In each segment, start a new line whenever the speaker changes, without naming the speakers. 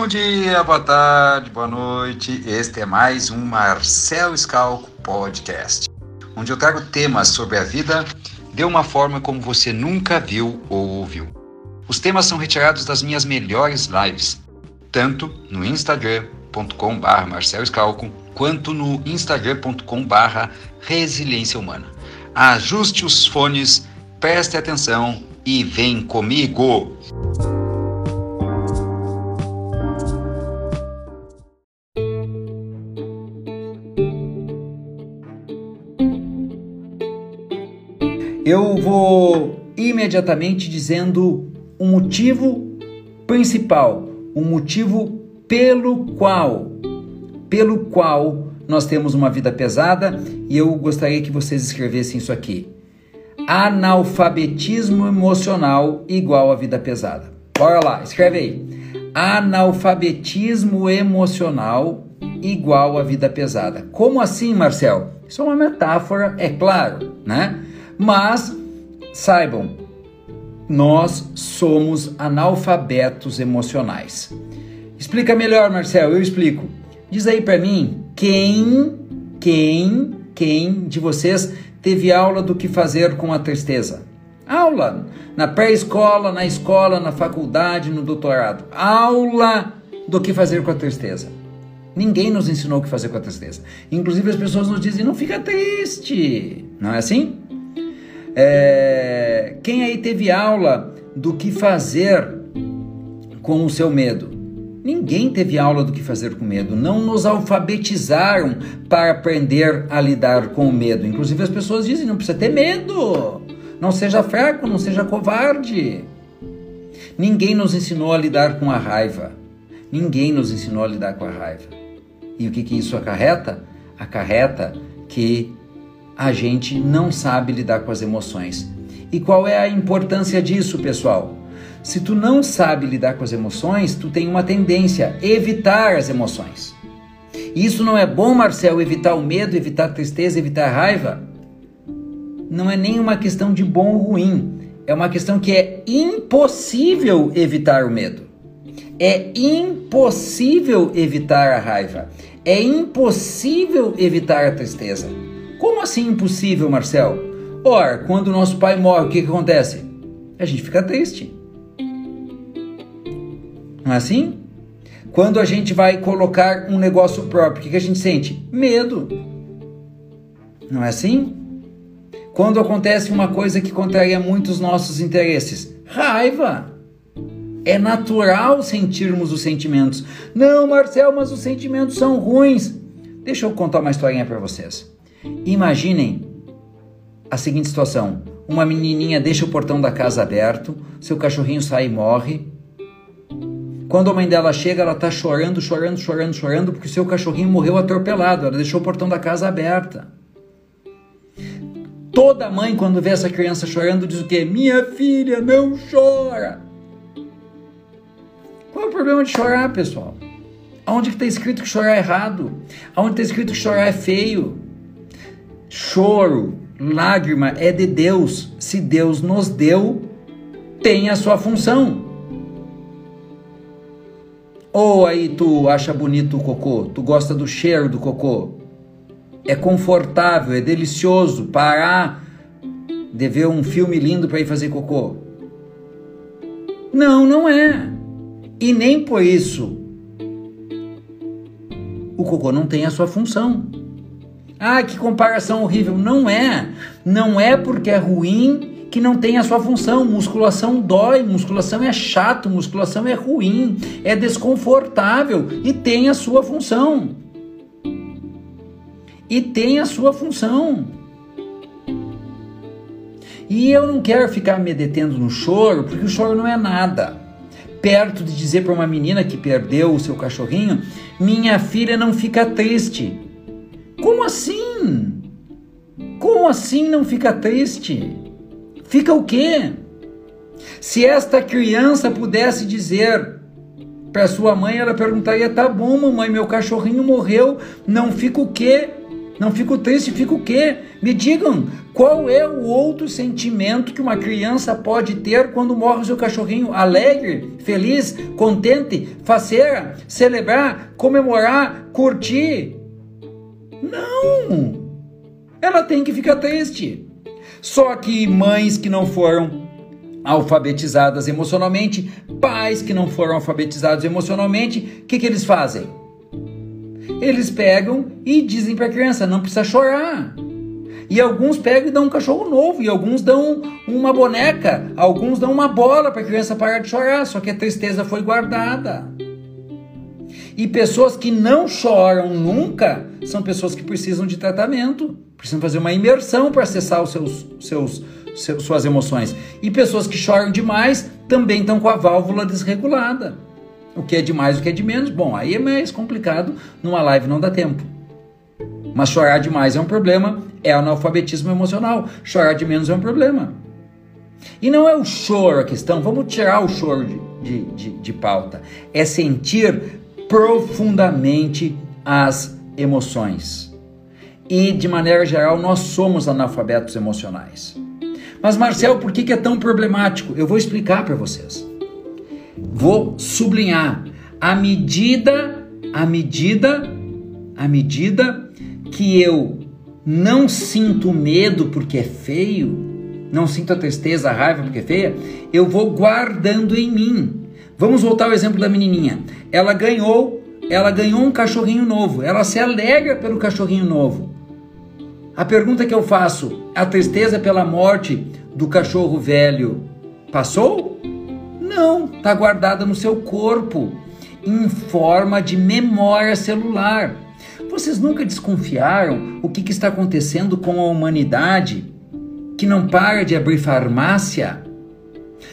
Bom dia, boa tarde, boa noite. Este é mais um Marcel Scalco Podcast, onde eu trago temas sobre a vida de uma forma como você nunca viu ou ouviu. Os temas são retirados das minhas melhores lives, tanto no instagram.com.br Marcel Scalco, quanto no instagram.com.br Resiliência Humana. Ajuste os fones, preste atenção e vem comigo! Eu vou imediatamente dizendo o um motivo principal, o um motivo pelo qual, pelo qual nós temos uma vida pesada e eu gostaria que vocês escrevessem isso aqui. Analfabetismo emocional igual a vida pesada. Bora lá, escreve aí. Analfabetismo emocional igual a vida pesada. Como assim, Marcel? Isso é uma metáfora, é claro, né? Mas saibam, nós somos analfabetos emocionais. Explica melhor, Marcel, eu explico. Diz aí para mim, quem, quem, quem de vocês teve aula do que fazer com a tristeza? Aula na pré-escola, na escola, na faculdade, no doutorado. Aula do que fazer com a tristeza. Ninguém nos ensinou o que fazer com a tristeza. Inclusive as pessoas nos dizem: não fica triste. Não é assim? É, quem aí teve aula do que fazer com o seu medo? Ninguém teve aula do que fazer com medo. Não nos alfabetizaram para aprender a lidar com o medo. Inclusive as pessoas dizem: não precisa ter medo. Não seja fraco, não seja covarde. Ninguém nos ensinou a lidar com a raiva. Ninguém nos ensinou a lidar com a raiva. E o que, que isso acarreta? Acarreta que a gente não sabe lidar com as emoções. E qual é a importância disso, pessoal? Se tu não sabe lidar com as emoções, tu tem uma tendência a evitar as emoções. Isso não é bom, Marcel, evitar o medo, evitar a tristeza, evitar a raiva? Não é nem uma questão de bom ou ruim. É uma questão que é impossível evitar o medo. É impossível evitar a raiva. É impossível evitar a tristeza. Como assim impossível, Marcel? Ora, quando nosso pai morre, o que, que acontece? A gente fica triste. Não é assim? Quando a gente vai colocar um negócio próprio, o que, que a gente sente? Medo. Não é assim? Quando acontece uma coisa que contraria muito os nossos interesses, raiva. É natural sentirmos os sentimentos. Não, Marcel, mas os sentimentos são ruins. Deixa eu contar uma historinha para vocês. Imaginem a seguinte situação: uma menininha deixa o portão da casa aberto, seu cachorrinho sai e morre. Quando a mãe dela chega, ela está chorando, chorando, chorando, chorando, porque seu cachorrinho morreu atropelado. Ela deixou o portão da casa aberta. Toda mãe, quando vê essa criança chorando, diz o quê? Minha filha, não chora. Qual é o problema de chorar, pessoal? Aonde está escrito que chorar é errado? Aonde está escrito que chorar é feio? Choro, lágrima é de Deus. Se Deus nos deu, tem a sua função. Ou aí tu acha bonito o cocô, tu gosta do cheiro do cocô. É confortável, é delicioso parar de ver um filme lindo para ir fazer cocô. Não, não é. E nem por isso o cocô não tem a sua função. Ah, que comparação horrível. Não é. Não é porque é ruim que não tem a sua função. Musculação dói, musculação é chato, musculação é ruim, é desconfortável e tem a sua função. E tem a sua função. E eu não quero ficar me detendo no choro, porque o choro não é nada. Perto de dizer para uma menina que perdeu o seu cachorrinho, minha filha não fica triste. Como assim não fica triste? Fica o quê? Se esta criança pudesse dizer para sua mãe, ela perguntaria: "Tá bom, mamãe, meu cachorrinho morreu, não fica o quê? Não fico triste, fico o quê? Me digam, qual é o outro sentimento que uma criança pode ter quando morre seu cachorrinho? Alegre, feliz, contente, faceira, celebrar, comemorar, curtir? Não! Ela tem que ficar triste. Só que mães que não foram alfabetizadas emocionalmente, pais que não foram alfabetizados emocionalmente, o que, que eles fazem? Eles pegam e dizem para a criança: não precisa chorar. E alguns pegam e dão um cachorro novo, e alguns dão uma boneca, alguns dão uma bola para a criança parar de chorar, só que a tristeza foi guardada. E pessoas que não choram nunca são pessoas que precisam de tratamento, precisam fazer uma imersão para acessar os seus, seus, seus, suas emoções. E pessoas que choram demais também estão com a válvula desregulada. O que é demais, o que é de menos. Bom, aí é mais complicado, numa live não dá tempo. Mas chorar demais é um problema, é analfabetismo emocional. Chorar de menos é um problema. E não é o choro a questão, vamos tirar o choro de, de, de, de pauta. É sentir profundamente as emoções. E, de maneira geral, nós somos analfabetos emocionais. Mas, Marcel, por que é tão problemático? Eu vou explicar para vocês. Vou sublinhar. À medida, à medida, à medida que eu não sinto medo porque é feio, não sinto a tristeza, a raiva porque é feia, eu vou guardando em mim. Vamos voltar ao exemplo da menininha. Ela ganhou, ela ganhou um cachorrinho novo. Ela se alegra pelo cachorrinho novo. A pergunta que eu faço: a tristeza pela morte do cachorro velho passou? Não, está guardada no seu corpo, em forma de memória celular. Vocês nunca desconfiaram o que, que está acontecendo com a humanidade que não para de abrir farmácia?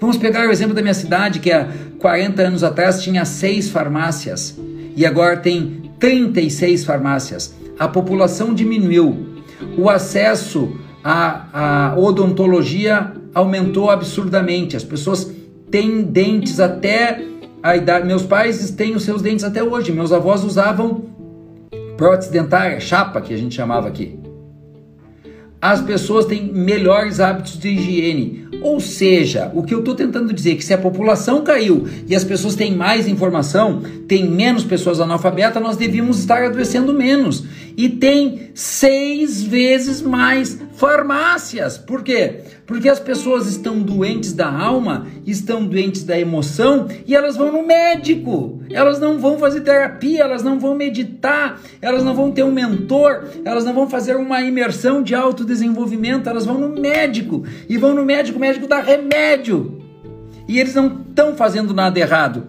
Vamos pegar o exemplo da minha cidade, que há 40 anos atrás tinha seis farmácias e agora tem 36 farmácias. A população diminuiu. O acesso à, à odontologia aumentou absurdamente. As pessoas têm dentes até a idade. Meus pais têm os seus dentes até hoje. Meus avós usavam prótese dentária, chapa, que a gente chamava aqui. As pessoas têm melhores hábitos de higiene. Ou seja, o que eu estou tentando dizer é que se a população caiu e as pessoas têm mais informação, tem menos pessoas analfabetas, nós devíamos estar adoecendo menos. E tem seis vezes mais farmácias. Por quê? Porque as pessoas estão doentes da alma, estão doentes da emoção e elas vão no médico. Elas não vão fazer terapia, elas não vão meditar, elas não vão ter um mentor, elas não vão fazer uma imersão de autodesenvolvimento, elas vão no médico. E vão no médico, o médico dá remédio. E eles não estão fazendo nada errado.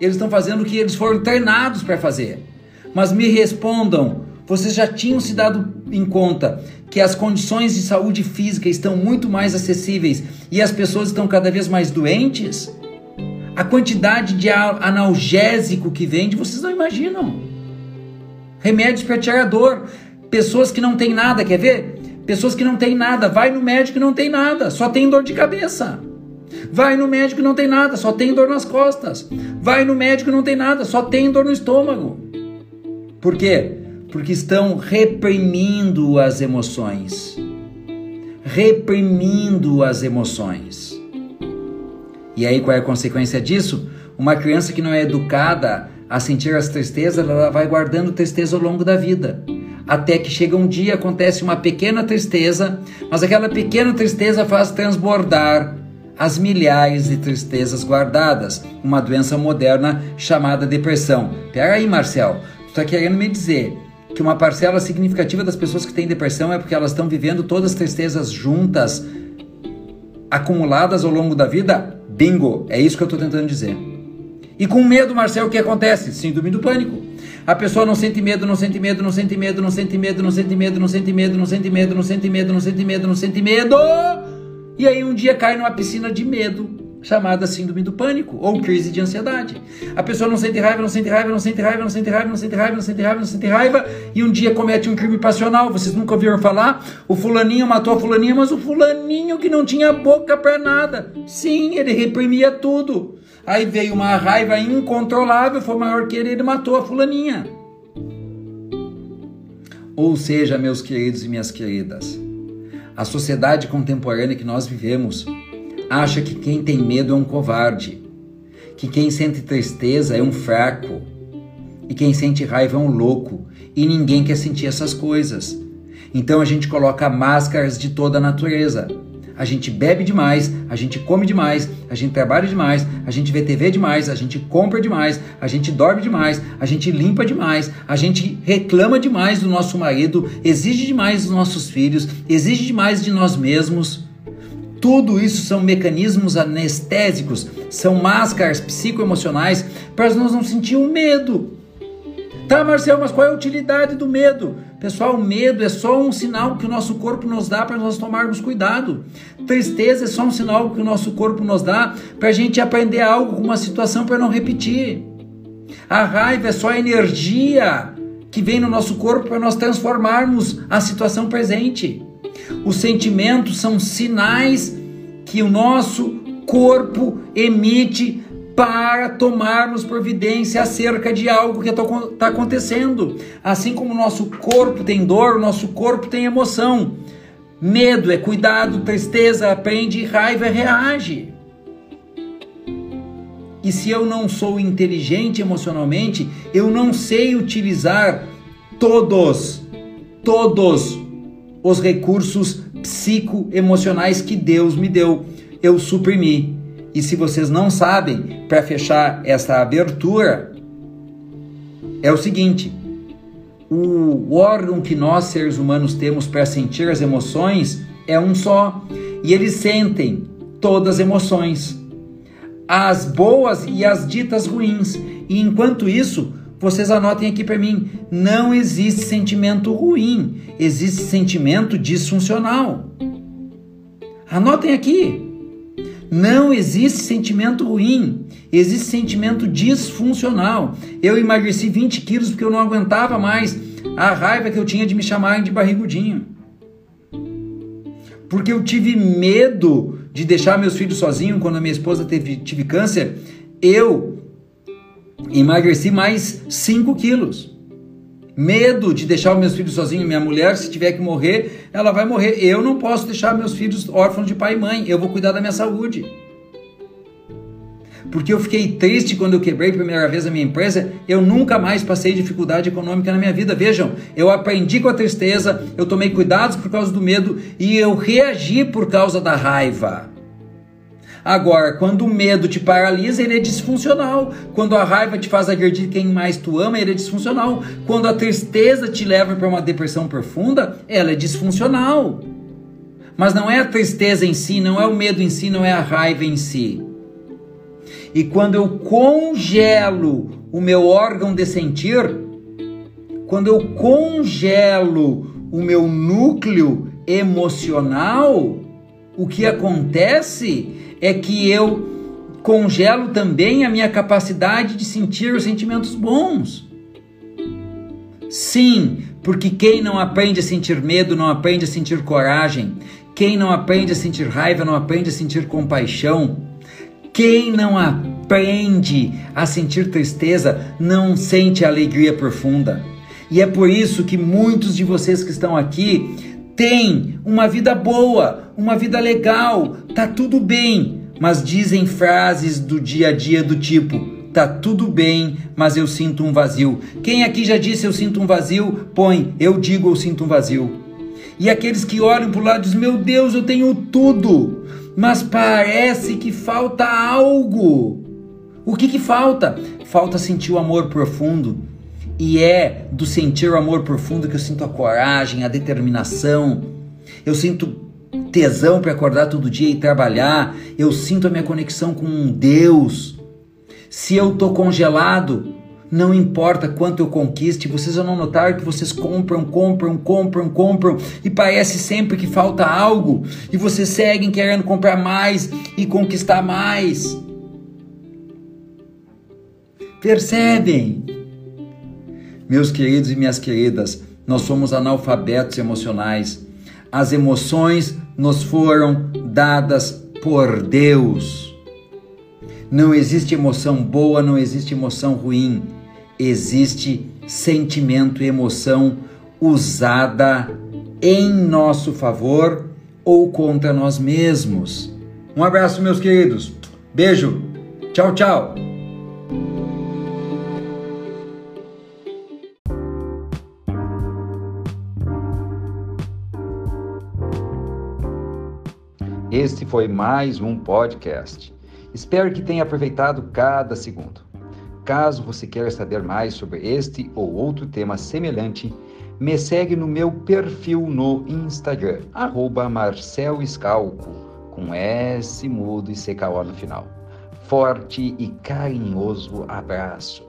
Eles estão fazendo o que eles foram treinados para fazer. Mas me respondam, vocês já tinham se dado em conta que as condições de saúde física estão muito mais acessíveis e as pessoas estão cada vez mais doentes? A quantidade de analgésico que vende, vocês não imaginam. Remédios para tirar dor. Pessoas que não têm nada, quer ver? Pessoas que não têm nada, vai no médico e não tem nada, só tem dor de cabeça. Vai no médico e não tem nada, só tem dor nas costas. Vai no médico e não tem nada, só tem dor no estômago. Por quê? Porque estão reprimindo as emoções. Reprimindo as emoções. E aí qual é a consequência disso? Uma criança que não é educada a sentir as tristezas, ela vai guardando tristeza ao longo da vida. Até que chega um dia, acontece uma pequena tristeza, mas aquela pequena tristeza faz transbordar as milhares de tristezas guardadas, uma doença moderna chamada depressão. Pera aí, Marcel, tu tá querendo me dizer que uma parcela significativa das pessoas que têm depressão é porque elas estão vivendo todas as tristezas juntas, acumuladas ao longo da vida? Bingo! É isso que eu estou tentando dizer. E com medo, Marcelo, o que acontece? Síndrome do pânico. A pessoa não sente medo, não sente medo, não sente medo, não sente medo, não sente medo, não sente medo, não sente medo, não sente medo, não sente medo, não sente medo. E aí um dia cai numa piscina de medo chamada síndrome do pânico ou crise de ansiedade. A pessoa não sente raiva, não sente raiva, não sente raiva, não sente raiva, não sente raiva, não sente raiva, não sente raiva e um dia comete um crime passional. Vocês nunca ouviram falar? O fulaninho matou a fulaninha, mas o fulaninho que não tinha boca para nada. Sim, ele reprimia tudo. Aí veio uma raiva incontrolável, foi maior que ele, ele matou a fulaninha. Ou seja, meus queridos e minhas queridas, a sociedade contemporânea que nós vivemos acha que quem tem medo é um covarde, que quem sente tristeza é um fraco e quem sente raiva é um louco, e ninguém quer sentir essas coisas. Então a gente coloca máscaras de toda a natureza a gente bebe demais, a gente come demais, a gente trabalha demais, a gente vê TV demais, a gente compra demais, a gente dorme demais, a gente limpa demais, a gente reclama demais do nosso marido, exige demais dos nossos filhos, exige demais de nós mesmos. Tudo isso são mecanismos anestésicos, são máscaras psicoemocionais para nós não sentir o medo. Tá, Marcel, mas qual é a utilidade do medo? Pessoal, o medo é só um sinal que o nosso corpo nos dá para nós tomarmos cuidado. Tristeza é só um sinal que o nosso corpo nos dá para a gente aprender algo com uma situação para não repetir. A raiva é só a energia que vem no nosso corpo para nós transformarmos a situação presente. Os sentimentos são sinais que o nosso corpo emite para tomarmos providência acerca de algo que está acontecendo. Assim como o nosso corpo tem dor, o nosso corpo tem emoção. Medo é cuidado, tristeza aprende, raiva reage. E se eu não sou inteligente emocionalmente, eu não sei utilizar todos, todos os recursos psicoemocionais que Deus me deu. Eu suprimi. E se vocês não sabem, para fechar essa abertura, é o seguinte: o órgão que nós seres humanos temos para sentir as emoções é um só, e eles sentem todas as emoções, as boas e as ditas ruins. E enquanto isso, vocês anotem aqui para mim: não existe sentimento ruim, existe sentimento disfuncional. Anotem aqui. Não existe sentimento ruim, existe sentimento disfuncional. Eu emagreci 20 quilos porque eu não aguentava mais a raiva que eu tinha de me chamarem de barrigudinho. Porque eu tive medo de deixar meus filhos sozinhos quando a minha esposa teve, tive câncer. Eu emagreci mais 5 quilos. Medo de deixar meus filhos sozinhos. Minha mulher, se tiver que morrer, ela vai morrer. Eu não posso deixar meus filhos órfãos de pai e mãe. Eu vou cuidar da minha saúde. Porque eu fiquei triste quando eu quebrei a primeira vez a minha empresa. Eu nunca mais passei dificuldade econômica na minha vida. Vejam, eu aprendi com a tristeza, eu tomei cuidados por causa do medo e eu reagi por causa da raiva. Agora, quando o medo te paralisa, ele é disfuncional. Quando a raiva te faz agredir quem mais tu ama, ele é disfuncional. Quando a tristeza te leva para uma depressão profunda, ela é disfuncional. Mas não é a tristeza em si, não é o medo em si, não é a raiva em si. E quando eu congelo o meu órgão de sentir, quando eu congelo o meu núcleo emocional, o que acontece é que eu congelo também a minha capacidade de sentir os sentimentos bons. Sim, porque quem não aprende a sentir medo não aprende a sentir coragem. Quem não aprende a sentir raiva não aprende a sentir compaixão. Quem não aprende a sentir tristeza não sente alegria profunda. E é por isso que muitos de vocês que estão aqui têm uma vida boa, uma vida legal, tá tudo bem, mas dizem frases do dia a dia do tipo: tá tudo bem, mas eu sinto um vazio. Quem aqui já disse eu sinto um vazio? Põe, eu digo eu sinto um vazio. E aqueles que olham para o lado dizem: meu Deus, eu tenho tudo mas parece que falta algo. O que, que falta? Falta sentir o amor profundo. E é do sentir o amor profundo que eu sinto a coragem, a determinação. Eu sinto tesão para acordar todo dia e trabalhar. Eu sinto a minha conexão com Deus. Se eu tô congelado, não importa quanto eu conquiste, vocês vão notar que vocês compram, compram, compram, compram e parece sempre que falta algo e vocês seguem querendo comprar mais e conquistar mais. Percebem? Meus queridos e minhas queridas, nós somos analfabetos emocionais. As emoções nos foram dadas por Deus. Não existe emoção boa, não existe emoção ruim existe sentimento e emoção usada em nosso favor ou contra nós mesmos. Um abraço, meus queridos. Beijo. Tchau, tchau. Este foi mais um podcast. Espero que tenha aproveitado cada segundo. Caso você queira saber mais sobre este ou outro tema semelhante, me segue no meu perfil no Instagram, arroba Escalco, com S mudo e CKO no final. Forte e carinhoso abraço.